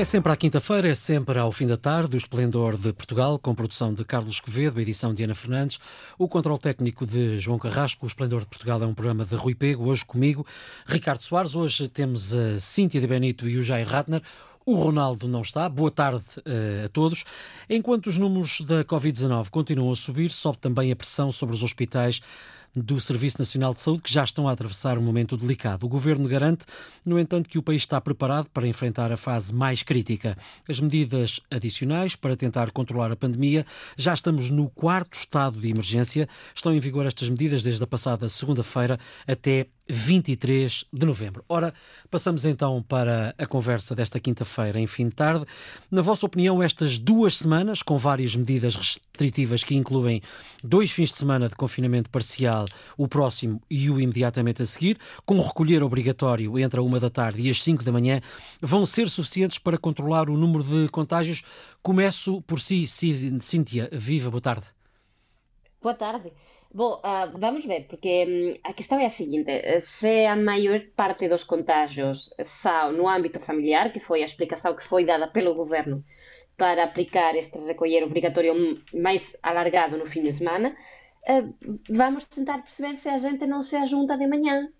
É sempre à quinta-feira, é sempre ao fim da tarde, o Esplendor de Portugal, com produção de Carlos Quevedo, edição de Ana Fernandes, o controle técnico de João Carrasco. O Esplendor de Portugal é um programa de Rui Pego, hoje comigo, Ricardo Soares. Hoje temos a Cíntia de Benito e o Jair Ratner. O Ronaldo não está. Boa tarde uh, a todos. Enquanto os números da Covid-19 continuam a subir, sobe também a pressão sobre os hospitais do Serviço Nacional de Saúde, que já estão a atravessar um momento delicado. O governo garante, no entanto, que o país está preparado para enfrentar a fase mais crítica. As medidas adicionais para tentar controlar a pandemia, já estamos no quarto estado de emergência. Estão em vigor estas medidas desde a passada segunda-feira até 23 de novembro. Ora, passamos então para a conversa desta quinta-feira, em fim de tarde. Na vossa opinião, estas duas semanas, com várias medidas restritivas que incluem dois fins de semana de confinamento parcial, o próximo e o imediatamente a seguir, com recolher obrigatório entre a uma da tarde e as cinco da manhã, vão ser suficientes para controlar o número de contágios? Começo por si, Cíntia. Viva, boa tarde. Boa tarde. Bom, uh, vamos ver, porque um, a questão é a seguinte: se a maior parte dos contágios são no âmbito familiar, que foi a explicação que foi dada pelo governo para aplicar este recolher obrigatório mais alargado no fim de semana, uh, vamos tentar perceber se a gente não se ajunta de manhã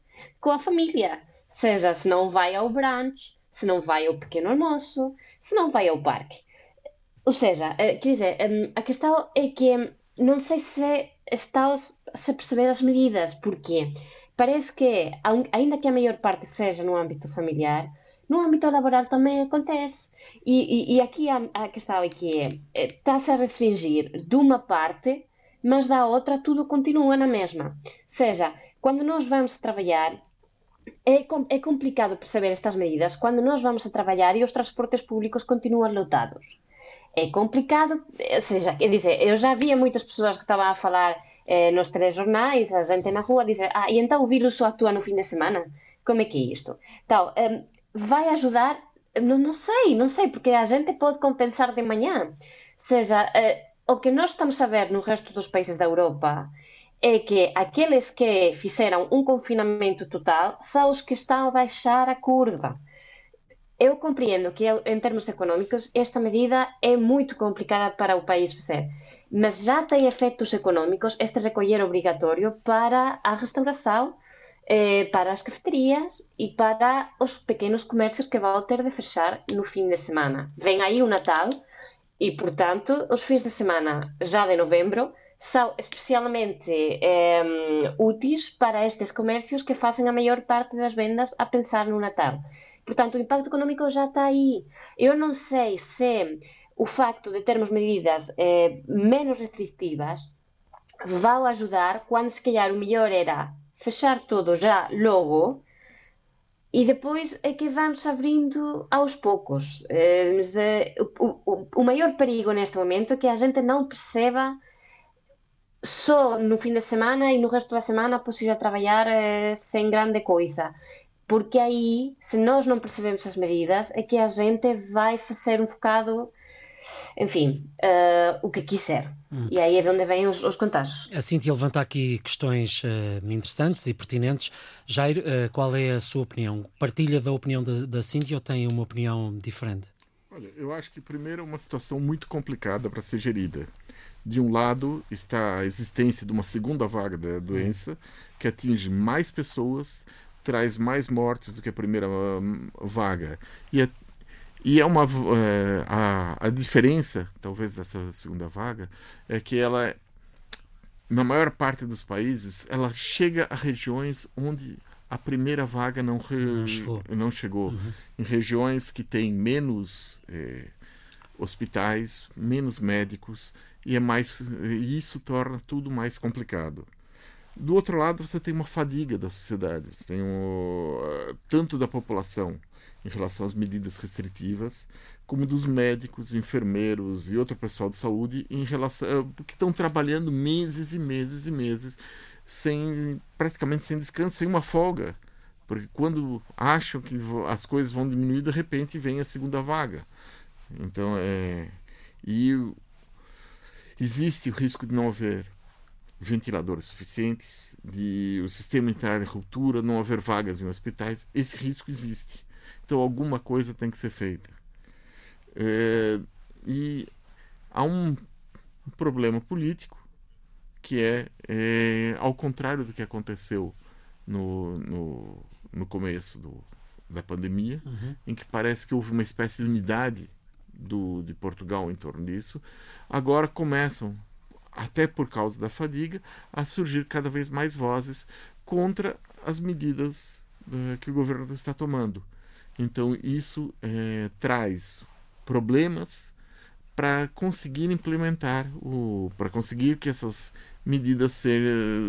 com a família, seja se não vai ao brunch, se não vai ao pequeno almoço, se não vai ao parque. Ou seja, uh, quer dizer, um, a questão é que não sei se está-se a perceber as medidas, porque parece que, ainda que a maior parte seja no âmbito familiar, no âmbito laboral também acontece. E, e, e aqui a, a, questão é que é, está-se a restringir de uma parte, mas da outra tudo continua na mesma. Ou seja, quando nós vamos trabalhar, é, é complicado perceber estas medidas quando nós vamos a trabalhar e os transportes públicos continuam lotados é complicado, ou seja, quer dizer, eu já via muitas pessoas que estavam a falar eh, nos telejornais, a gente na rua, dizer, ah, e então o vírus só atua no fim de semana? Como é que é isto? Então, um, vai ajudar? Não, não sei, não sei, porque a gente pode compensar de manhã. Ou seja, uh, o que nós estamos a ver no resto dos países da Europa é que aqueles que fizeram um confinamento total são os que estão a baixar a curva. Eu compreendo que, em termos económicos, esta medida é muito complicada para o país fazer, mas já tem efeitos económicos este recolher obrigatório para a restauração, eh, para as cafeterias e para os pequenos comércios que vão ter de fechar no fim de semana. Vem aí o Natal e, portanto, os fins de semana já de novembro são especialmente eh, úteis para estes comércios que fazem a maior parte das vendas a pensar no Natal. Portanto, o impacto económico já está aí. Eu não sei se o facto de termos medidas eh, menos restritivas vai ajudar quando se calhar o melhor era fechar tudo já logo e depois é que vamos abrindo aos poucos. Eh, mas, eh, o, o, maior perigo neste momento é que a gente não perceba só no fim de semana e no resto da semana possível trabalhar eh, sem grande coisa porque aí, se nós não percebemos as medidas, é que a gente vai fazer um focado, enfim, uh, o que quiser. Hum. E aí é de onde vêm os, os contágios. A Cintia levanta aqui questões uh, interessantes e pertinentes. Jair, uh, qual é a sua opinião? Partilha da opinião da, da Cintia ou tem uma opinião diferente? Olha, eu acho que primeiro é uma situação muito complicada para ser gerida. De um lado está a existência de uma segunda vaga da doença, que atinge mais pessoas, traz mais mortes do que a primeira hum, vaga. E é, e é uma. É, a, a diferença, talvez, dessa segunda vaga, é que ela, na maior parte dos países, ela chega a regiões onde a primeira vaga não, re, não chegou. Não chegou. Uhum. Em regiões que têm menos é, hospitais, menos médicos, e, é mais, e isso torna tudo mais complicado. Do outro lado, você tem uma fadiga da sociedade, você tem um, tanto da população em relação às medidas restritivas, como dos médicos, enfermeiros e outro pessoal de saúde em relação eh, que estão trabalhando meses e meses e meses sem praticamente sem descanso, sem uma folga, porque quando acham que as coisas vão diminuir, de repente vem a segunda vaga. Então é e existe o risco de não haver ventiladores suficientes, de o sistema entrar em ruptura, não haver vagas em hospitais, esse risco existe. Então alguma coisa tem que ser feita. É, e há um problema político que é, é, ao contrário do que aconteceu no, no, no começo do, da pandemia, uhum. em que parece que houve uma espécie de unidade do, de Portugal em torno disso, agora começam, até por causa da fadiga, a surgir cada vez mais vozes contra as medidas uh, que o governo está tomando. Então, isso é, traz problemas para conseguir implementar, para conseguir que essas medidas se,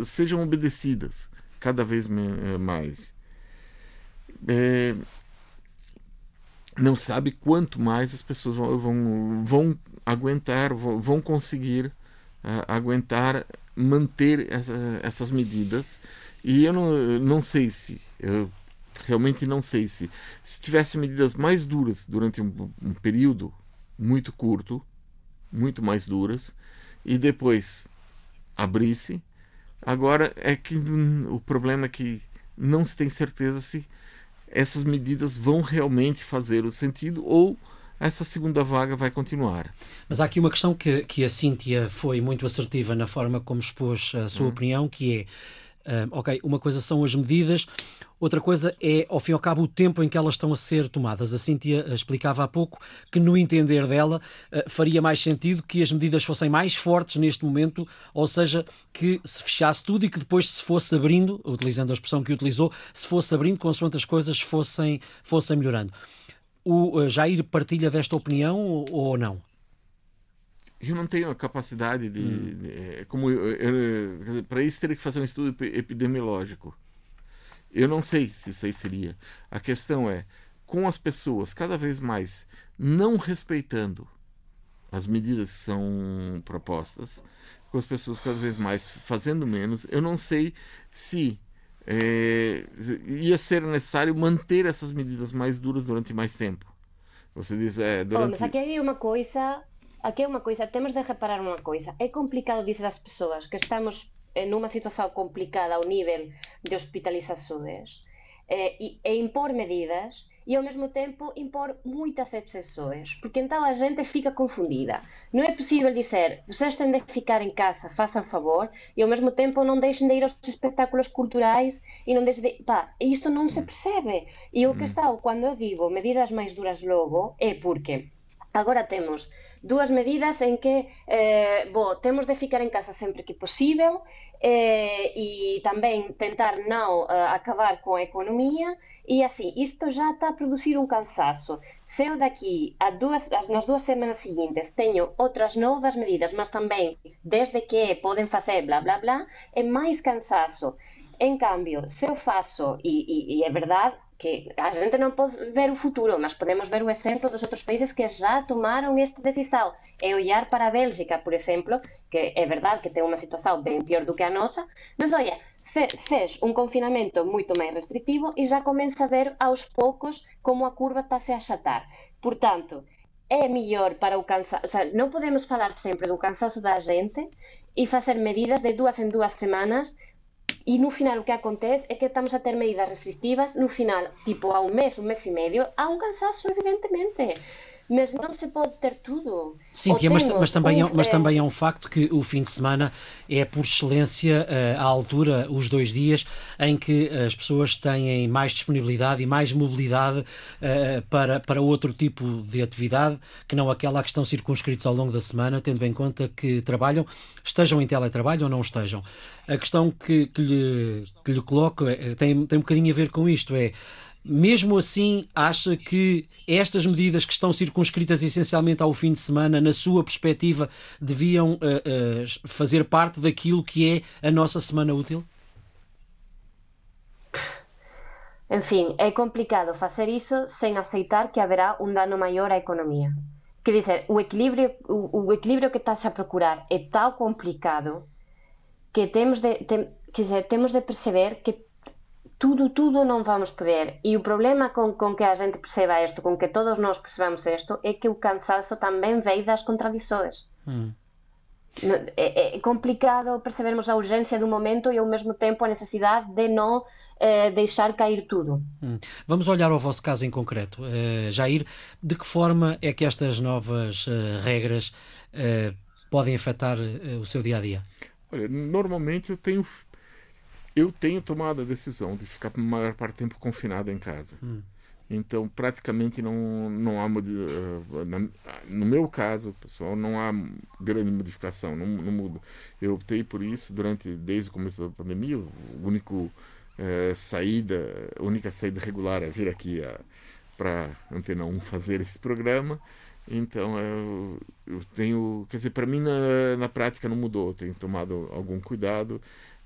sejam obedecidas cada vez eh, mais. É, não sabe quanto mais as pessoas vão, vão, vão aguentar, vão conseguir aguentar manter essa, essas medidas. E eu não, não sei se, eu realmente não sei se, se tivesse medidas mais duras durante um, um período muito curto, muito mais duras, e depois abrisse. Agora é que o problema é que não se tem certeza se essas medidas vão realmente fazer o sentido ou essa segunda vaga vai continuar. Mas há aqui uma questão que, que a Cíntia foi muito assertiva na forma como expôs a sua hum. opinião, que é Uh, ok, uma coisa são as medidas, outra coisa é, ao fim e ao cabo, o tempo em que elas estão a ser tomadas. A Cíntia explicava há pouco que, no entender dela, uh, faria mais sentido que as medidas fossem mais fortes neste momento, ou seja, que se fechasse tudo e que depois se fosse abrindo, utilizando a expressão que utilizou, se fosse abrindo consoante as coisas fossem, fossem melhorando. O uh, Jair partilha desta opinião ou não? eu não tenho a capacidade de, hum. de é, como para isso teria que fazer um estudo epidemiológico eu não sei se isso aí seria a questão é com as pessoas cada vez mais não respeitando as medidas que são propostas com as pessoas cada vez mais fazendo menos eu não sei se é, ia ser necessário manter essas medidas mais duras durante mais tempo você diz é durante... oh, mas aqui hay uma coisa Aquí é unha coisa, temos de reparar unha coisa. É complicado dizer ás persoas que estamos nunha situación complicada ao nivel de hospitalizações eh, e, e impor medidas e ao mesmo tempo impor moitas exceções, porque então a gente fica confundida. Non é possível dizer, vocês têm de ficar em casa, façam favor, e ao mesmo tempo non deixen de ir aos espectáculos culturais e non deixen de... Pá, isto non se percebe. E o que está, cando eu digo medidas máis duras logo, é porque agora temos dúas medidas en que eh, bo, temos de ficar en casa sempre que posible eh, e tamén tentar non eh, acabar coa economía e así, isto já está a producir un cansazo. Se eu daqui a dúas, nas dúas semanas seguintes teño outras novas medidas, mas tamén desde que poden facer bla bla bla, é máis cansazo. En cambio, se eu faço, e, e, e é verdade, que a gente non pode ver o futuro, mas podemos ver o exemplo dos outros países que já tomaron esta decisão. É olhar para a Bélgica, por exemplo, que é verdade que tem unha situação bem pior do que a nosa, mas olha, fez un confinamento moito máis restrictivo e já começa a ver aos poucos como a curva está se a achatar. Portanto, é mellor para o cansazo, o sea, non podemos falar sempre do cansazo da gente e facer medidas de dúas en dúas semanas E no final o que acontece é que estamos a ter medidas restrictivas no final, tipo a un mes, un mes e medio, a un cansazo evidentemente. Mas não se pode ter tudo. Sim, mas, mas, também é, mas também é um facto que o fim de semana é, por excelência, uh, a altura, os dois dias, em que as pessoas têm mais disponibilidade e mais mobilidade uh, para, para outro tipo de atividade, que não aquela a que estão circunscritos ao longo da semana, tendo em conta que trabalham, estejam em teletrabalho ou não estejam. A questão que, que, lhe, que lhe coloco é, tem, tem um bocadinho a ver com isto, é mesmo assim, acha que estas medidas que estão circunscritas essencialmente ao fim de semana, na sua perspectiva, deviam uh, uh, fazer parte daquilo que é a nossa semana útil? Enfim, é complicado fazer isso sem aceitar que haverá um dano maior à economia. Quer dizer, o equilíbrio, o, o equilíbrio que estás a procurar é tão complicado que temos de, tem, dizer, temos de perceber que tudo, tudo não vamos poder. E o problema com, com que a gente perceba isto, com que todos nós percebamos isto, é que o cansaço também vem das contradições. Hum. É, é complicado percebermos a urgência do momento e ao mesmo tempo a necessidade de não Uh, deixar cair tudo. Hum. Vamos olhar ao vosso caso em concreto. Uh, Jair, de que forma é que estas novas uh, regras podem afetar o seu dia a dia? Olha, normalmente eu tenho eu tenho tomado a decisão de ficar a maior parte do tempo confinado em casa. Hum. Então, praticamente não, não há. No meu caso, pessoal, não há grande modificação, não, não muda. Eu optei por isso durante, desde o começo da pandemia. O único é, saída, a única saída regular é vir aqui para Antena 1 fazer esse programa. Então, eu, eu tenho. Quer dizer, para mim, na, na prática, não mudou. Eu tenho tomado algum cuidado,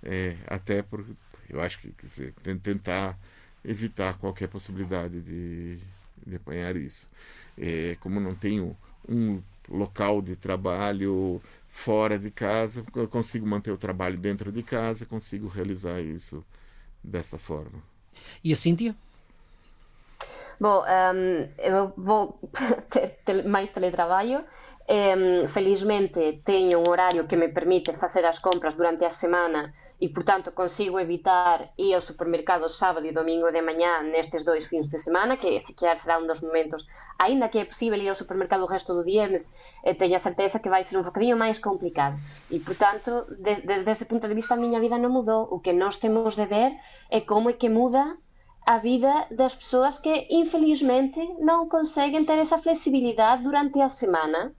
é, até porque eu acho que quer dizer, tentar evitar qualquer possibilidade de, de apanhar isso. É, como não tenho um local de trabalho fora de casa, eu consigo manter o trabalho dentro de casa, consigo realizar isso dessa forma. E a Cíntia? Bom, um, eu vou ter mais teletrabalho. Um, felizmente tenho um horário que me permite fazer as compras durante a semana e, portanto, consigo evitar ir ao supermercado sábado e domingo de mañá nestes dois fins de semana, que se calhar será un dos momentos, aínda que é posible ir ao supermercado o resto do día, mas eh, teño a certeza que vai ser un bocadinho máis complicado. E, portanto, de, desde ese punto de vista, a miña vida non mudou. O que nós temos de ver é como é que muda a vida das persoas que, infelizmente, non conseguen ter esa flexibilidade durante a semana,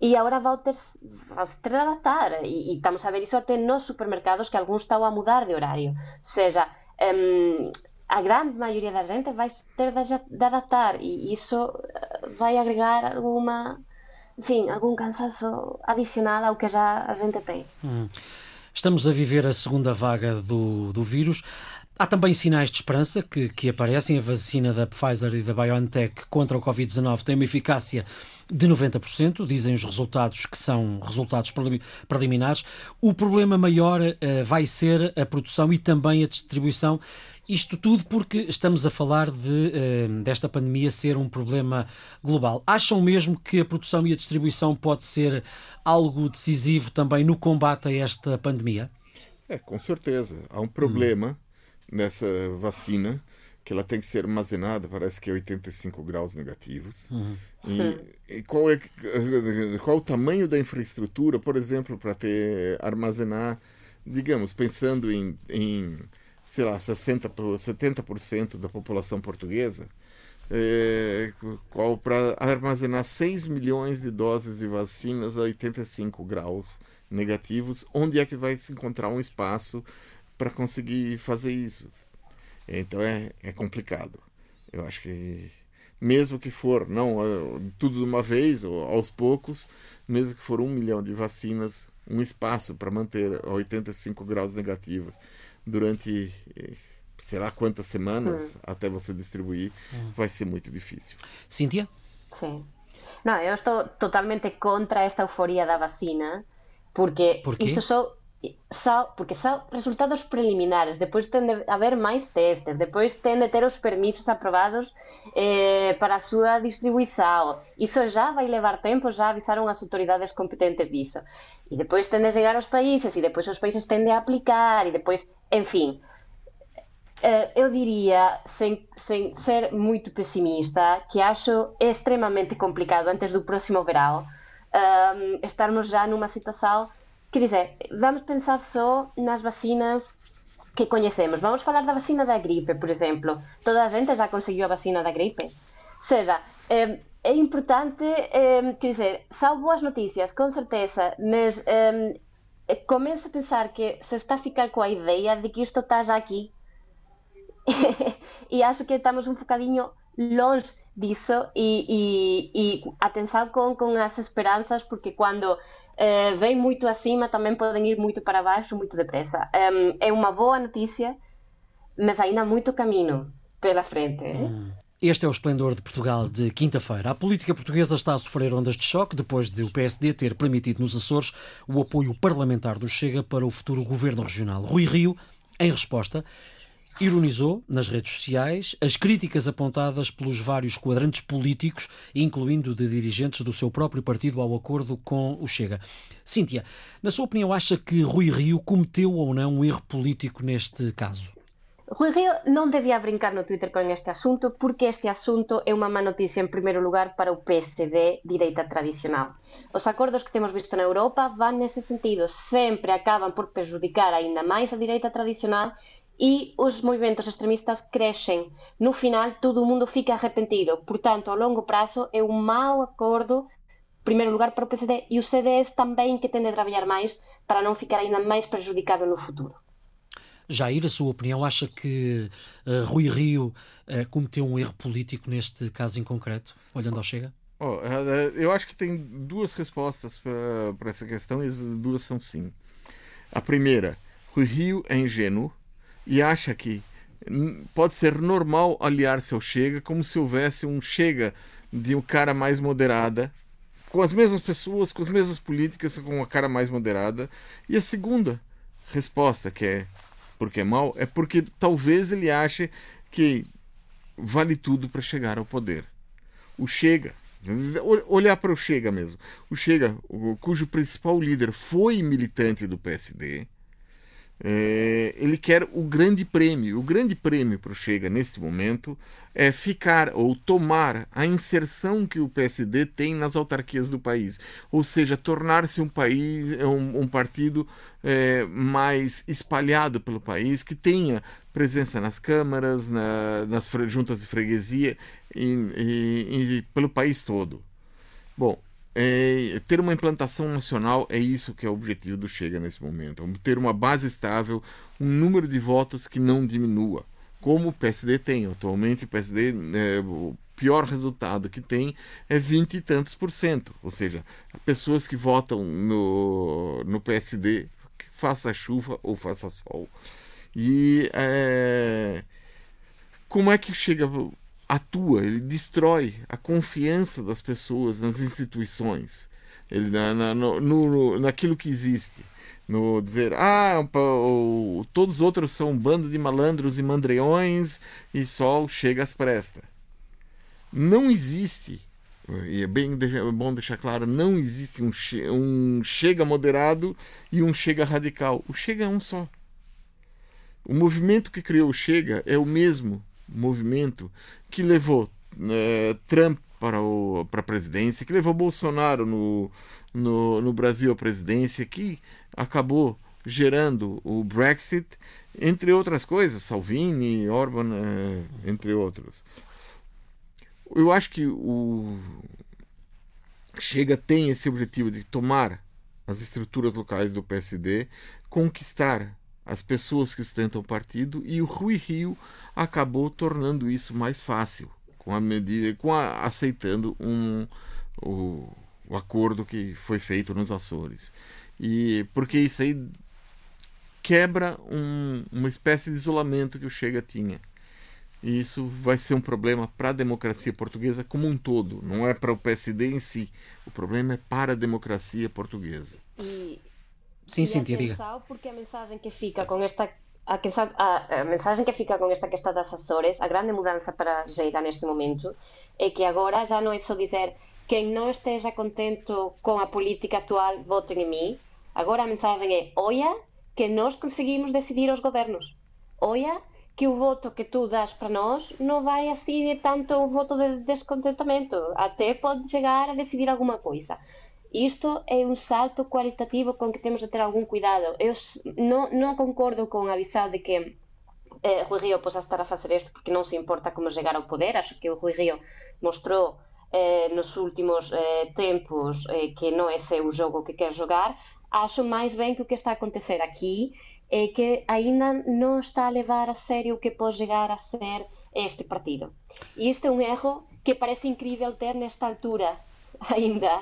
e agora vai ter, de adaptar. E, e, estamos a ver isso até nos supermercados, que alguns estão a mudar de horário. Ou seja, um, a grande maioria da gente vai ter de, de adaptar e isso eh, vai agregar alguma, enfim, algum cansaço adicional ao que já a gente tem. Hum. Estamos a viver a segunda vaga do, do vírus. Há também sinais de esperança que, que aparecem. A vacina da Pfizer e da BioNTech contra o Covid-19 tem uma eficácia de 90%, dizem os resultados que são resultados preliminares. O problema maior uh, vai ser a produção e também a distribuição. Isto tudo porque estamos a falar de, uh, desta pandemia ser um problema global. Acham mesmo que a produção e a distribuição pode ser algo decisivo também no combate a esta pandemia? É, com certeza. Há um problema hum. nessa vacina que ela tem que ser armazenada, parece que é 85 graus negativos. Uhum. E, e, qual é qual o tamanho da infraestrutura, por exemplo, para ter armazenar, digamos, pensando em, em sei lá, 60 70% da população portuguesa, é, qual para armazenar 6 milhões de doses de vacinas a 85 graus negativos, onde é que vai se encontrar um espaço para conseguir fazer isso? Então é, é complicado. Eu acho que mesmo que for não tudo de uma vez ou aos poucos, mesmo que for um milhão de vacinas, um espaço para manter 85 graus negativos durante sei lá quantas semanas hum. até você distribuir, hum. vai ser muito difícil. Cíntia? Sim. Não, eu estou totalmente contra esta euforia da vacina, porque Por isto só só, porque são resultados preliminares, depois tem de haver máis testes, depois tem de ter os permisos aprobados eh, para a súa distribuição. Iso já vai levar tempo, já avisaron as autoridades competentes disso. E depois ten de chegar aos países, e depois os países ten de aplicar, e depois, en fin. Eh, eu diría, sen, sen ser moito pesimista, que acho extremamente complicado antes do próximo verão um, estarmos já numa situação Quer dizer, vamos pensar só nas vacinas que coñecemos. Vamos falar da vacina da gripe, por exemplo. Toda a gente já conseguiu a vacina da gripe. Ou seja, é, é importante, é, quer dizer, são boas notícias, com certeza, mas é, começo a pensar que se está a ficar com a ideia de que isto está já aqui. e acho que estamos um bocadinho longe disso e, e, e atenção com, com as esperanças, porque quando uh, vem muito acima, também podem ir muito para baixo, muito depressa. Um, é uma boa notícia, mas ainda há muito caminho pela frente. Hum. Este é o esplendor de Portugal de quinta-feira. A política portuguesa está a sofrer ondas de choque depois de o PSD ter permitido nos Açores o apoio parlamentar do Chega para o futuro governo regional. Rui Rio, em resposta, ironizou nas redes sociais as críticas apontadas pelos vários quadrantes políticos, incluindo de dirigentes do seu próprio partido, ao acordo com o Chega. Cíntia, na sua opinião, acha que Rui Rio cometeu ou não um erro político neste caso? Rui Rio non debía brincar no Twitter con este asunto porque este asunto é unha má noticia en primeiro lugar para o PSD direita tradicional. Os acordos que temos visto na Europa van nese sentido, sempre acaban por perjudicar aínda máis a direita tradicional e os movimentos extremistas crecen. No final, todo o mundo fica arrepentido. Portanto, a longo prazo é un mau acordo, en primeiro lugar, para o PSD e o CDS tamén que tende a traballar máis para non ficar aínda máis prejudicado no futuro. Jair, a sua opinião, acha que uh, Rui Rio uh, cometeu um erro político neste caso em concreto, olhando ao Chega? Oh, eu acho que tem duas respostas para essa questão e as duas são sim. A primeira, Rui Rio é ingênuo e acha que pode ser normal aliar-se ao Chega como se houvesse um Chega de um cara mais moderada, com as mesmas pessoas, com as mesmas políticas, com uma cara mais moderada. E a segunda resposta, que é porque é mal, é porque talvez ele ache que vale tudo para chegar ao poder. O Chega, olhar para o Chega mesmo. O Chega, cujo principal líder foi militante do PSD, é, ele quer o grande prêmio. O grande prêmio para o Chega nesse momento é ficar ou tomar a inserção que o PSD tem nas autarquias do país, ou seja, tornar-se um país, um, um partido é, mais espalhado pelo país, que tenha presença nas câmaras, na, nas juntas de freguesia e, e, e pelo país todo. Bom, é, ter uma implantação nacional é isso que é o objetivo do Chega nesse momento. Ter uma base estável, um número de votos que não diminua, como o PSD tem. Atualmente o PSD, é, o pior resultado que tem é 20 e tantos por cento. Ou seja, pessoas que votam no, no PSD, faça chuva ou faça sol. E é, como é que chega atua, ele destrói a confiança das pessoas nas instituições, ele na, na, no, no, naquilo que existe. No dizer, ah, o, todos os outros são um bando de malandros e mandreões e só chega às presta. Não existe, e é bem é bom deixar claro, não existe um, um chega moderado e um chega radical. O chega é um só. O movimento que criou o Chega é o mesmo movimento que levou é, Trump para, o, para a presidência, que levou Bolsonaro no, no, no Brasil à presidência, que acabou gerando o Brexit, entre outras coisas, Salvini, Orban, é, entre outros. Eu acho que o Chega tem esse objetivo de tomar as estruturas locais do PSD, conquistar as pessoas que sustentam o partido e o Rui Rio acabou tornando isso mais fácil com a medida com a, aceitando um o, o acordo que foi feito nos Açores. E porque isso aí quebra um, uma espécie de isolamento que o Chega tinha. E isso vai ser um problema para a democracia portuguesa como um todo não é para o PSD em si. O problema é para a democracia portuguesa. E Sim, sim, diga. Porque a mensagem que fica con esta a, que, a, a mensagem que fica con esta que está das Açores, a grande mudanza para Geira neste momento, é que agora já non é só dizer quen non esteja contento con a política actual, voten en mí. Agora a mensagem é, oia, que nós conseguimos decidir os gobernos. Oia, que o voto que tú das para nós non vai de tanto o voto de descontentamento. Até pode chegar a decidir alguma coisa. Isto é un salto cualitativo con que temos de ter algún cuidado. Eu non, non concordo con avisar de que eh, Rui Rio posa estar a facer isto porque non se importa como chegar ao poder. Acho que o Rui Río mostrou eh, nos últimos eh, tempos eh, que non é ese o jogo que quer jogar. Acho máis ben que o que está a acontecer aquí é que aínda non está a levar a sério o que pode chegar a ser este partido. E este é un erro que parece incrível ter nesta altura ainda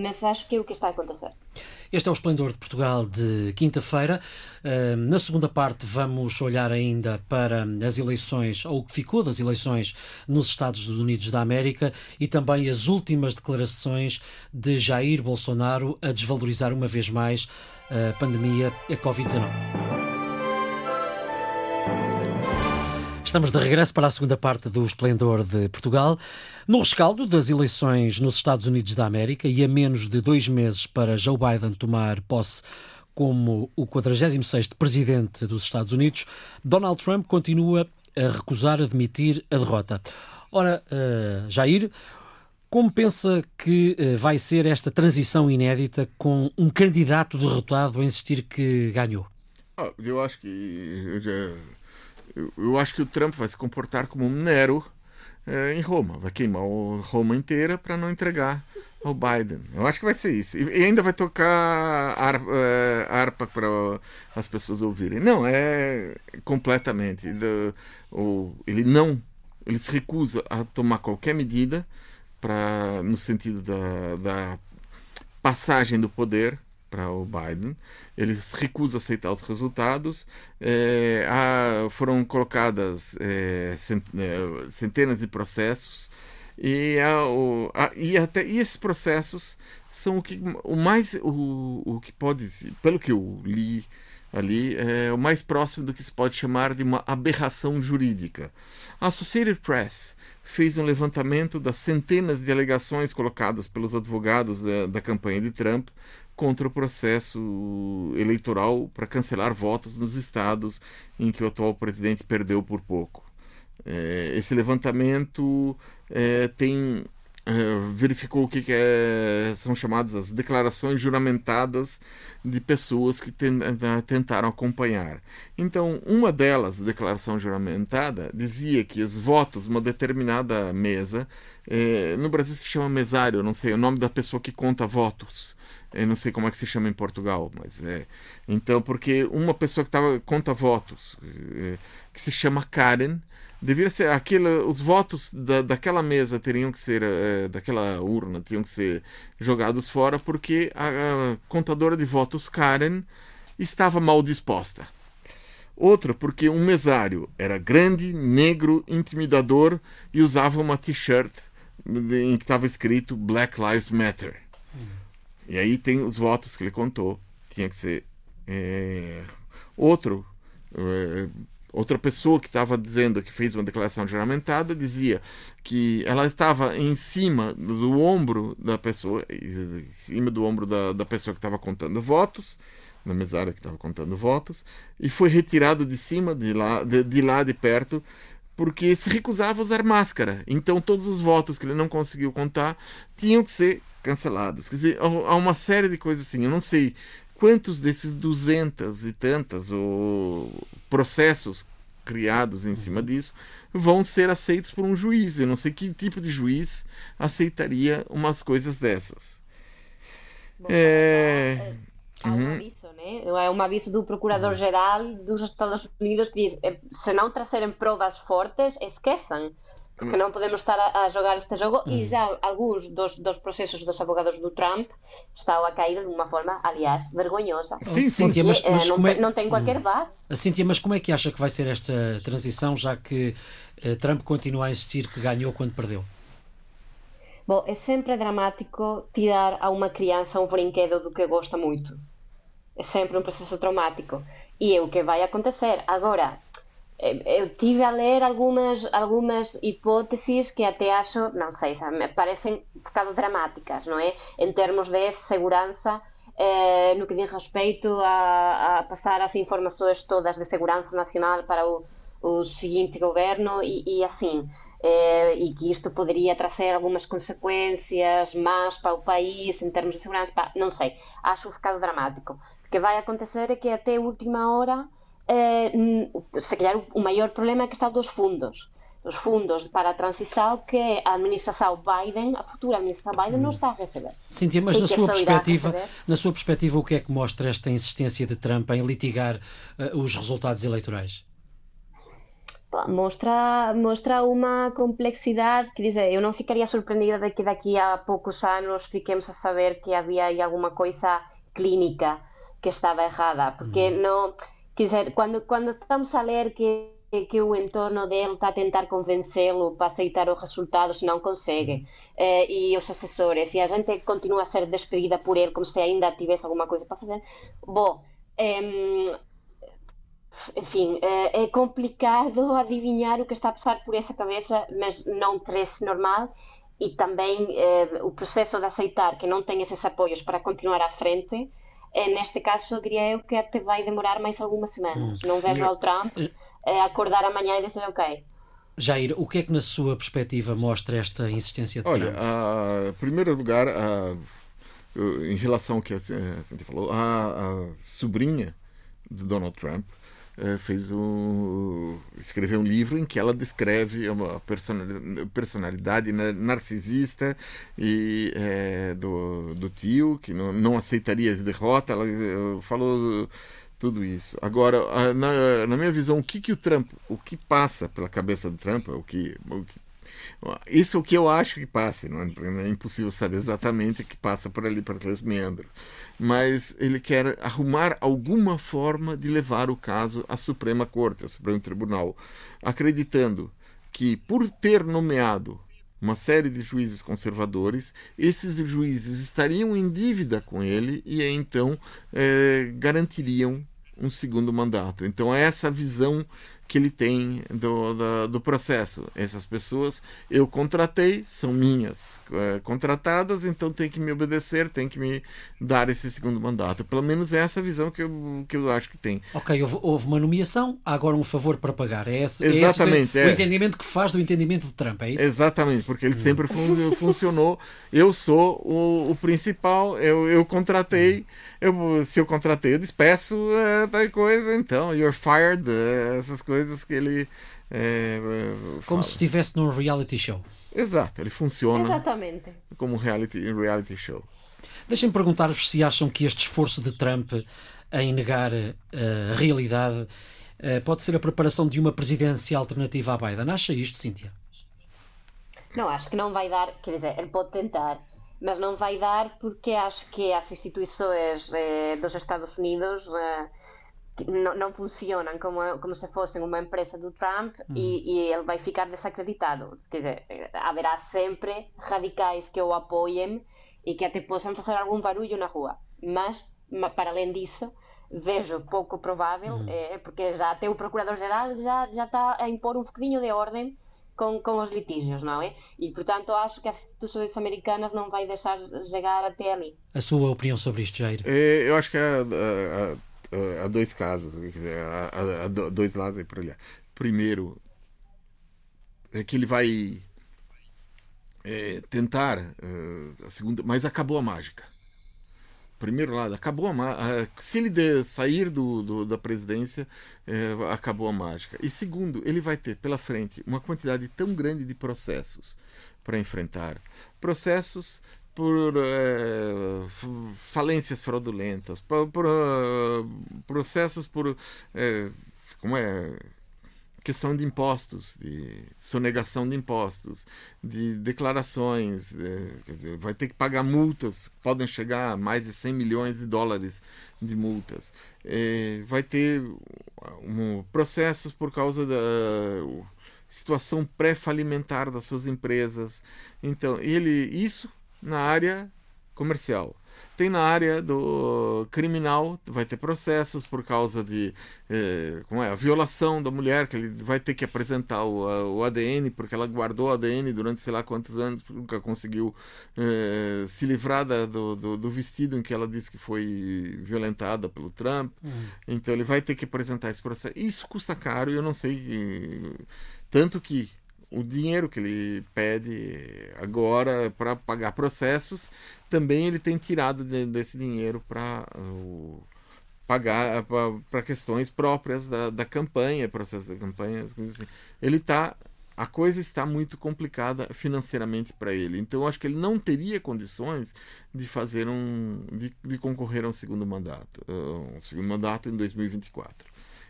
Mas acho que é o que está a acontecer. Este é o Esplendor de Portugal de quinta-feira. Na segunda parte, vamos olhar ainda para as eleições, ou o que ficou das eleições nos Estados Unidos da América e também as últimas declarações de Jair Bolsonaro a desvalorizar uma vez mais a pandemia, a Covid-19. Estamos de regresso para a segunda parte do Esplendor de Portugal. No rescaldo das eleições nos Estados Unidos da América e a menos de dois meses para Joe Biden tomar posse como o 46º presidente dos Estados Unidos, Donald Trump continua a recusar admitir a derrota. Ora, uh, Jair, como pensa que uh, vai ser esta transição inédita com um candidato derrotado a insistir que ganhou? Ah, eu acho que eu, já, eu, acho que o Trump vai se comportar como um Nero uh, em Roma, vai queimar Roma inteira para não entregar ao Biden. Eu acho que vai ser isso. E, ainda vai tocar harpa, harpa para as pessoas ouvirem. Não, é completamente. Ele não, ele se recusa a tomar qualquer medida para no sentido da, da passagem do poder para o Biden. Ele recusa aceitar os resultados. É, há, foram colocadas é, centenas de processos e, a, o, e até e esses processos são o que o mais o, o que pode pelo que eu li ali é o mais próximo do que se pode chamar de uma aberração jurídica. A Associated Press fez um levantamento das centenas de alegações colocadas pelos advogados da, da campanha de Trump contra o processo eleitoral para cancelar votos nos estados em que o atual presidente perdeu por pouco. É, esse levantamento é, tem verificou o que, que é, são chamadas as declarações juramentadas de pessoas que ten, tentaram acompanhar. Então, uma delas, a declaração juramentada, dizia que os votos uma determinada mesa, é, no Brasil se chama mesário, não sei, é o nome da pessoa que conta votos. Eu não sei como é que se chama em Portugal, mas é. Então, porque uma pessoa que tava, conta votos, é, que se chama Karen, deveria ser aquele, os votos da, daquela mesa teriam que ser é, daquela urna tinham que ser jogados fora porque a, a, contadora de votos Karen estava mal disposta. Outra porque um mesário era grande, negro, intimidador e usava uma t-shirt em que estava escrito Black Lives Matter. E aí tem os votos que ele contou. Tinha que ser é, outro é, Outra pessoa que estava dizendo que fez uma declaração juramentada dizia que ela estava em cima do ombro da pessoa, em cima do ombro da, da pessoa que estava contando votos, na mesária que estava contando votos, e foi retirado de cima, de lá de, de lá de perto, porque se recusava a usar máscara. Então todos os votos que ele não conseguiu contar tinham que ser cancelados. Quer dizer, há uma série de coisas assim. Eu não sei quantos desses duzentas e tantas ou processos criados em cima uhum. disso vão ser aceitos por um juiz. Eu não sei que tipo de juiz aceitaria umas coisas dessas. Bom, é... Há um uhum. aviso, né? É um aviso do Procurador-Geral dos Estados Unidos que diz: eh, se não trazerem provas fortes, esqueçam porque não podemos estar a, a jogar este jogo e já alguns dos, dos processos dos advogados do Trump estão a cair de uma forma, aliás, vergonhosa. Sim, Cíntia, mas, mas não, é... não tem qualquer base. A Cíntia, mas como é que acha que vai ser esta transição, já que eh, Trump continua a insistir que ganhou quando perdeu? Bom, é sempre dramático tirar a uma criança um brinquedo do que gosta muito. É sempre um processo traumático. E é o que vai acontecer. Agora, eu tive a ler algumas, algumas hipóteses que até acho, não sei, parecem bocado dramáticas, não é? Em termos de segurança, eh, no que diz respeito a, a, passar as informações todas de segurança nacional para o, o seguinte governo e, e assim. Eh, e que isto poderia trazer algumas consequências más para o país em termos de segurança, não sei, acho bocado dramático. O que vai acontecer é que até última hora eh, se calhar o maior problema é que está dos fundos os fundos para a transição que a administração Biden, a futura administração Biden, não está a receber. Cíntia, mas na sua, perspectiva, na sua perspectiva, o que é que mostra esta insistência de Trump em litigar uh, os resultados eleitorais? Mostra, mostra uma complexidade que dizer, eu não ficaria surpreendida de que daqui a poucos anos fiquemos a saber que havia alguma coisa clínica que estava errada, porque hum. não Quando estamos a ler que, que o entorno dele está a tentar convencê-lo para aceitar os resultados, não consegue. Eh, e os assessores, e a gente continua a ser despedida por ele como se ainda tivesse alguma coisa para fazer. Bom, enfim, é complicado adivinhar o que está a passar por essa cabeça, mas não parece normal. E também o processo de aceitar que não tem esses apoios para continuar à frente, neste caso, diria eu que até vai demorar mais algumas semanas. Hum. Não vejo ao Trump acordar amanhã e dizer, ok, Jair, o que é que na sua perspectiva mostra esta insistência de Olha, Trump? Olha, em primeiro lugar, a, em relação ao que a Cintia falou, a, a sobrinha de Donald Trump fez um, escreveu um livro em que ela descreve uma personalidade narcisista e é, do, do tio que não, não aceitaria derrota. Ela falou tudo isso. Agora, na, na minha visão, o que, que o Trump, o que passa pela cabeça do Trump, o que, o que isso é o que eu acho que passa, não é, é impossível saber exatamente o que passa por ali, por aqueles meandros. Mas ele quer arrumar alguma forma de levar o caso à Suprema Corte, ao Supremo Tribunal, acreditando que, por ter nomeado uma série de juízes conservadores, esses juízes estariam em dívida com ele e então é, garantiriam um segundo mandato. Então, é essa visão que ele tem do, do, do, processo. Essas pessoas eu contratei, são minhas é, contratadas, então tem que me obedecer, tem que me dar esse segundo mandato. Pelo menos é essa visão que eu, que eu acho que tem. Ok, houve, houve uma nomeação, há agora um favor para pagar. É esse, Exatamente. É esse o, é. entendimento que faz do entendimento de Trump, é isso? Exatamente, porque ele sempre fun funcionou. Eu sou o, o principal, eu, eu contratei, eu, se eu contratei, eu despeço é, tal coisa, então, you're fired, é, essas coisas coisas que ele. É, como se estivesse num reality show. Exato, ele funciona Exatamente. como um reality, reality show. Deixem-me perguntar-vos se acham que este esforço de Trump em negar uh, a realidade uh, pode ser a preparação de uma presidência alternativa a Biden. Acha isto, Cíntia? Não, acho que não vai dar, quer dizer, ele pode tentar, mas não vai dar porque acho que as instituições eh, dos Estados Unidos eh, não, não funcionam como, como se fossem uma empresa do Trump uhum. e, e, ele vai ficar desacreditado. Quer dizer, haverá sempre radicais que o apoiem e que até possam fazer algum barulho na rua. Mas, para além disso, vejo pouco provável, uhum. é, porque já até o Procurador-Geral já, já está a impor um bocadinho de ordem com, com os litígios, não é? E, portanto, acho que as instituições americanas não vai deixar chegar até ali. A sua opinião sobre isto, Jair? É, eu acho que a, a, a há dois casos, quer dizer, há, há dois lados aí para olhar. Primeiro, é que ele vai é, tentar uh, a segunda, mas acabou a mágica. Primeiro lado, acabou a mágica. Se ele de, sair do, do, da presidência, é, acabou a mágica. E segundo, ele vai ter pela frente uma quantidade tão grande de processos para enfrentar. Processos por é, falências fraudulentas, por, por uh, processos por é, como é questão de impostos, de sonegação de impostos, de declarações, quer dizer, vai ter que pagar multas, podem chegar a mais de 100 milhões de dólares de multas. É, vai ter um, processos por causa da situação pré-falimentar das suas empresas. Então, ele isso na área comercial. Tem na área do criminal, vai ter processos por causa de eh, como é, a violação da mulher, que ele vai ter que apresentar o, a, o ADN, porque ela guardou o ADN durante sei lá quantos anos, nunca conseguiu eh, se livrar da, do, do, do, vestido em que ela disse que foi violentada pelo Trump. Uhum. Então ele vai ter que apresentar esse processo. Isso custa caro e eu não sei. Tanto que o dinheiro que ele pede agora para pagar processos, também ele tem tirado de, desse dinheiro para uh, pagar para questões próprias da, da campanha, processo da campanha, coisas assim. Ele está a coisa está muito complicada financeiramente para ele. Então, acho que ele não teria condições de fazer um. de, de concorrer a um segundo mandato. Uh, um segundo mandato em 2024.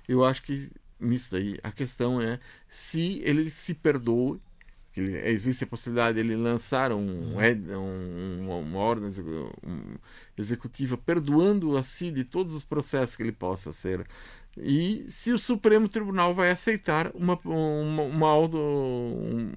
Eu acho que nisso daí. A questão é se ele se perdoe, que existe a possibilidade de ele lançar um, um, uma ordem executiva perdoando a si de todos os processos que ele possa ser. E se o Supremo Tribunal vai aceitar uma, uma, uma um,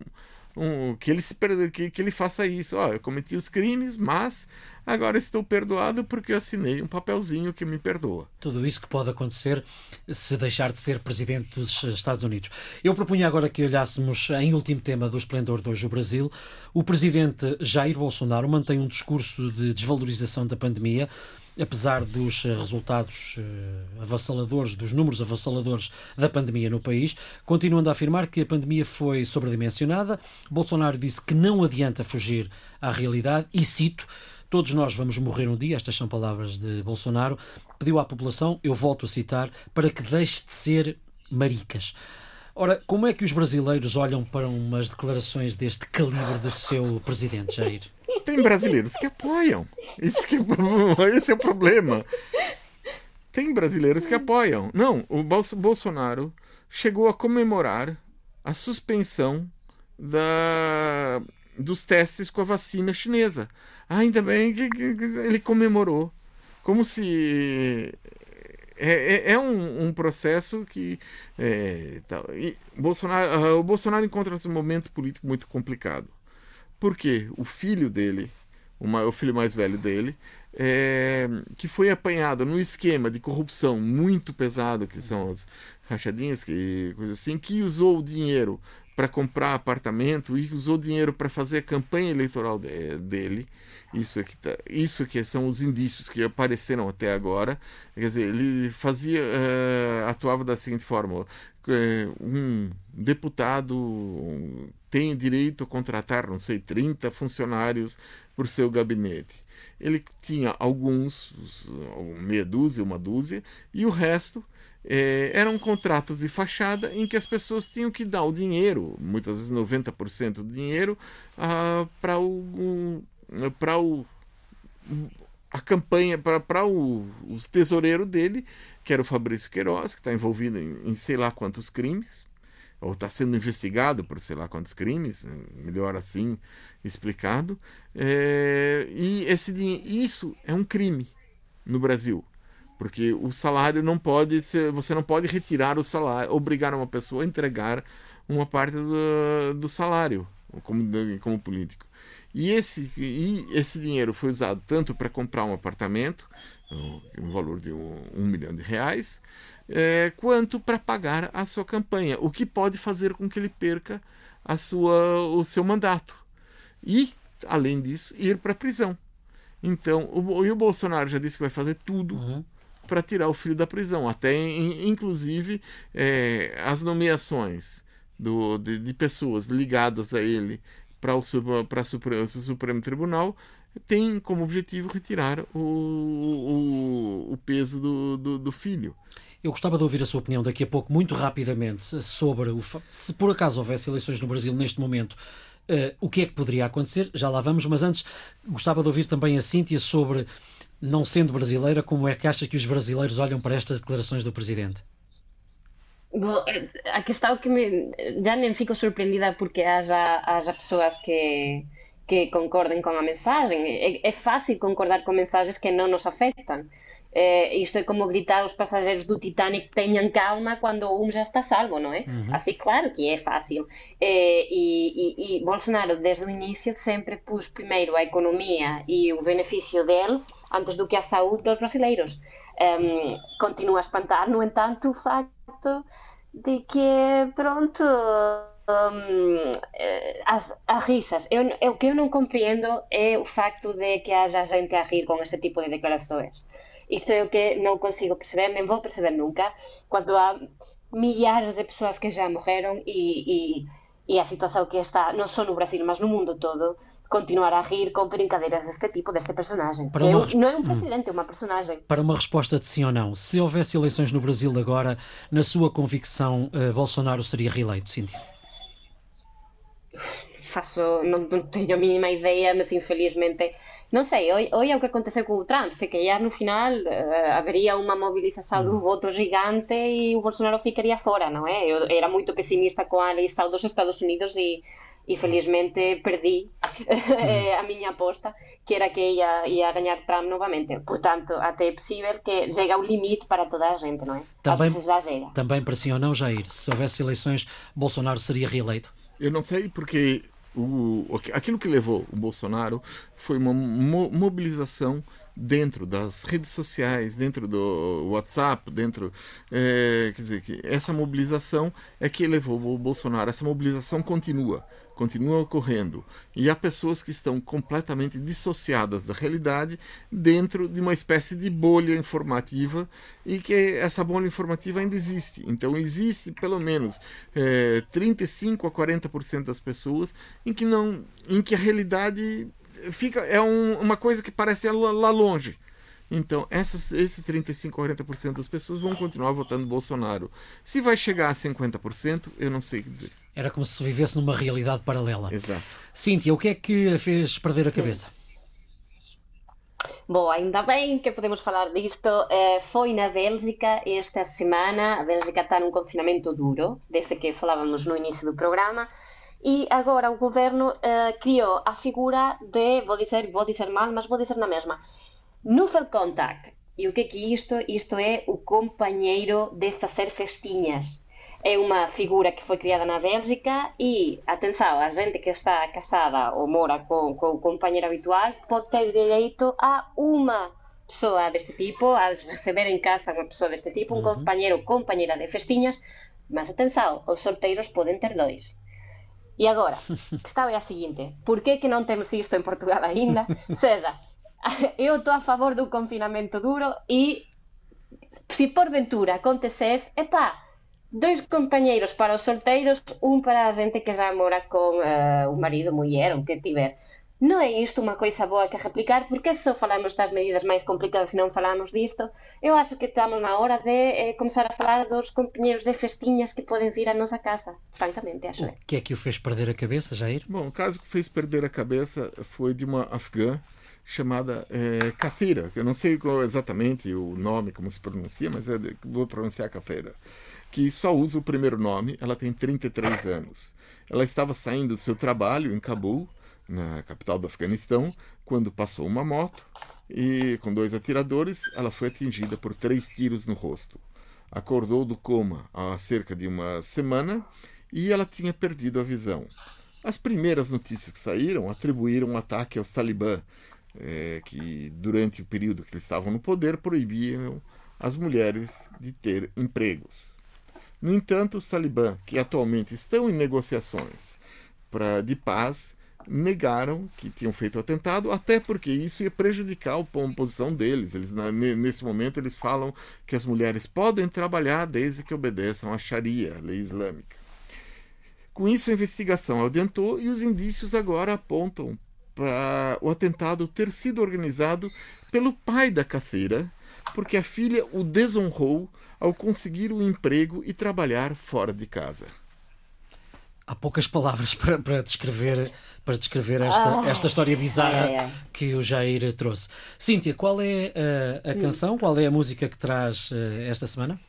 um, que ele se que, que ele faça isso. Ó, eu cometi os crimes, mas agora estou perdoado porque eu assinei um papelzinho que me perdoa. Tudo isso que pode acontecer se deixar de ser presidente dos Estados Unidos. Eu propunha agora que olhássemos em último tema do esplendor de hoje o Brasil. O presidente Jair Bolsonaro mantém um discurso de desvalorização da pandemia apesar dos eh, resultados eh, avassaladores, dos números avassaladores da pandemia no país, continuando a afirmar que a pandemia foi sobredimensionada. Bolsonaro disse que não adianta fugir à realidade e cito. Todos nós vamos morrer um dia, estas são palavras de Bolsonaro. Pediu à população, eu volto a citar, para que deixe de ser maricas. Ora, como é que os brasileiros olham para umas declarações deste calibre do seu presidente, Jair? Tem brasileiros que apoiam. Esse, que, é esse é o problema. Tem brasileiros que apoiam. Não, o Bolsonaro chegou a comemorar a suspensão da, dos testes com a vacina chinesa. Ainda bem que, ele comemorou. Como se é, é, é um, um, processo que é, tá, Bolsonaro, o Bolsonaro encontra-se um momento político muito complicado. Porque o filho dele, o, filho mais velho dele, é, que foi apanhado num esquema de corrupção muito pesado, que são as rachadinhas, que coisa assim, que usou o dinheiro para comprar apartamento e usou dinheiro para fazer a campanha eleitoral de, dele. Isso é que tá, isso que são os indícios que apareceram até agora. Quer dizer, ele fazia uh, atuava da seguinte forma: um deputado tem direito a contratar, não sei, 30 funcionários por seu gabinete. Ele tinha alguns, meia dúzia, uma dúzia, e o resto é, eram contratos de fachada em que as pessoas tinham que dar o dinheiro, muitas vezes 90% do dinheiro, ah, para o, para o a campanha para o, o tesoureiro dele, que era o Fabrício Queiroz, que está envolvido em, em, sei lá quantos crimes, ou está sendo investigado por sei lá quantos crimes, melhor assim explicado. É, e esse, isso é um crime no Brasil. Porque o salário não pode ser. Você não pode retirar o salário, obrigar uma pessoa a entregar uma parte do, do salário como, como político. E esse, e esse dinheiro foi usado tanto para comprar um apartamento, no valor de um, um milhão de reais, é, quanto para pagar a sua campanha, o que pode fazer com que ele perca a sua, o seu mandato. E, além disso, ir para a prisão. Então, o, e o Bolsonaro já disse que vai fazer tudo uhum para tirar o filho da prisão. Até, inclusive, é, as nomeações do, de, de, pessoas ligadas a ele para o, para o Supremo, Supremo Tribunal tem como objetivo retirar o, o, o peso do, do, do, filho. Eu gostava de ouvir a sua opinião daqui a pouco, muito rapidamente, sobre o, se por acaso houvesse eleições no Brasil neste momento, uh, o que é que poderia acontecer? Já lá vamos, mas antes gostava de ouvir também a Cíntia sobre não sendo brasileira, como é que acha que os brasileiros olham para estas declarações do presidente? Bom, a questão que me, já nem fico surpreendida porque haja, haja pessoas que, que concordem com a mensagem. É, é fácil concordar com mensagens que não nos afetam. É, isto é como gritar aos passageiros do Titanic tenham calma quando um já está salvo, não é? Uhum. Assim, claro que é fácil. É, e, e, e Bolsonaro, desde o início, sempre pôs primeiro a economia e o benefício dele antes do que a saúde dos brasileiros. Um, continua a espantar, no entanto, o facto de que, pronto, um, as, as risas. Eu, eu, o que eu não compreendo é o facto de que haja gente a rir com este tipo de declarações. Isto é o que não consigo perceber, nem vou perceber nunca, quando há milhares de pessoas que já morreram e, e, e a situação que está, não só no Brasil, mas no mundo todo, continuar a rir com brincadeiras deste tipo, deste personagem. Para uma... é, não é um presidente, é uma personagem. Para uma resposta de sim ou não, se houvesse eleições no Brasil agora, na sua convicção, uh, Bolsonaro seria reeleito, Cíntia? Faço, não, não, tenho a mínima ideia, mas infelizmente. Não sei, olha o que aconteceu com o Trump. Se calhar no final uh, haveria uma mobilização hum. do voto gigante e o Bolsonaro ficaria fora, não é? Eu era muito pessimista com a eleição dos Estados Unidos e e felizmente perdi eh, a miña aposta que era que ia, ia gañar Trump novamente. Portanto, até é possível que chegue ao limite para toda a gente, não é? Também, já chega. Também ou não, Jair, se houvesse eleições, Bolsonaro seria reeleito? Eu não sei, porque o, aquilo que levou o Bolsonaro foi uma mo mobilização dentro das redes sociais, dentro do WhatsApp, dentro. É, quer dizer, que essa mobilização é que levou o Bolsonaro. Essa mobilização continua, continua ocorrendo. E há pessoas que estão completamente dissociadas da realidade dentro de uma espécie de bolha informativa e que essa bolha informativa ainda existe. Então, existe pelo menos é, 35 a 40% das pessoas em que, não, em que a realidade fica é um, uma coisa que parece lá longe. Então, essas, esses 35, 40% das pessoas vão continuar votando Bolsonaro. Se vai chegar a 50%, eu não sei o que dizer. Era como se vivesse numa realidade paralela. Exato. Cíntia, o que é que a fez perder a cabeça? Bom, ainda bem que podemos falar disto. Eh, foi na Bélgica esta semana. A Bélgica está num confinamento duro, desse que falávamos no início do programa. e agora o goberno uh, criou a figura de, vou dizer, vou dizer mal, mas vou dizer na mesma, Nufel Contact. E o que é que isto? Isto é o companheiro de fazer festinhas. É uma figura que foi criada na Bélgica e, atenção, a gente que está casada ou mora com, com o companheiro habitual pode ter direito a uma pessoa deste tipo, a receber em casa uma pessoa deste tipo, um uhum. companheiro ou companheira de festinhas, mas atenção, os sorteiros podem ter dois. E agora, que estaba é a seguinte, por que que non temos isto en Portugal aínda? Seja, eu estou a favor do confinamento duro e se por ventura acontecese, epá, dois compañeiros para os solteiros, un para a xente que xa mora con eh, uh, o marido, muller, o que tiver. Non é isto unha coisa boa que replicar? Porque só falamos das medidas máis complicadas e non falamos disto? Eu acho que estamos na hora de eh, começar a falar dos companheiros de festiñas que podem vir a nossa casa. Francamente, acho. O que é que o fez perder a cabeça, Jair? Bom, o caso que fez perder a cabeça foi de uma afegã chamada é, Cafeira. Eu não sei exatamente o nome, como se pronuncia, mas é de, vou pronunciar Cafeira. Que só usa o primeiro nome, ela tem 33 anos. Ela estava saindo do seu trabalho em Cabul na capital do Afeganistão, quando passou uma moto e, com dois atiradores, ela foi atingida por três tiros no rosto. Acordou do coma há cerca de uma semana e ela tinha perdido a visão. As primeiras notícias que saíram atribuíram um ataque aos talibã, é, que durante o período que eles estavam no poder proibiam as mulheres de ter empregos. No entanto, os talibã, que atualmente estão em negociações pra, de paz, negaram que tinham feito o atentado, até porque isso ia prejudicar a posição deles. Eles, nesse momento, eles falam que as mulheres podem trabalhar desde que obedeçam à Sharia, a lei islâmica. Com isso, a investigação adiantou e os indícios agora apontam para o atentado ter sido organizado pelo pai da cafeira, porque a filha o desonrou ao conseguir um emprego e trabalhar fora de casa há poucas palavras para, para descrever, para descrever esta, ah, esta história bizarra é, é. que o Jair trouxe. Cíntia, qual é a, a hum. canção, qual é a música que traz uh, esta semana?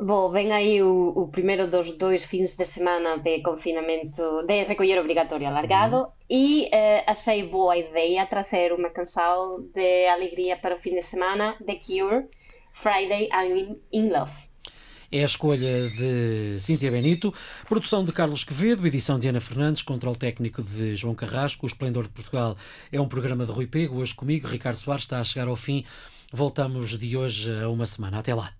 Bom, vem aí o, o, primeiro dos dois fins de semana de confinamento, de recolher obrigatório alargado, uhum. e uh, achei boa ideia trazer uma canção de alegria para o fim de semana, The Cure, Friday I'm in Love. É a escolha de Cíntia Benito, produção de Carlos Quevedo, edição de Ana Fernandes, controle técnico de João Carrasco. O Esplendor de Portugal é um programa de Rui Pego. Hoje comigo, Ricardo Soares, está a chegar ao fim. Voltamos de hoje a uma semana. Até lá.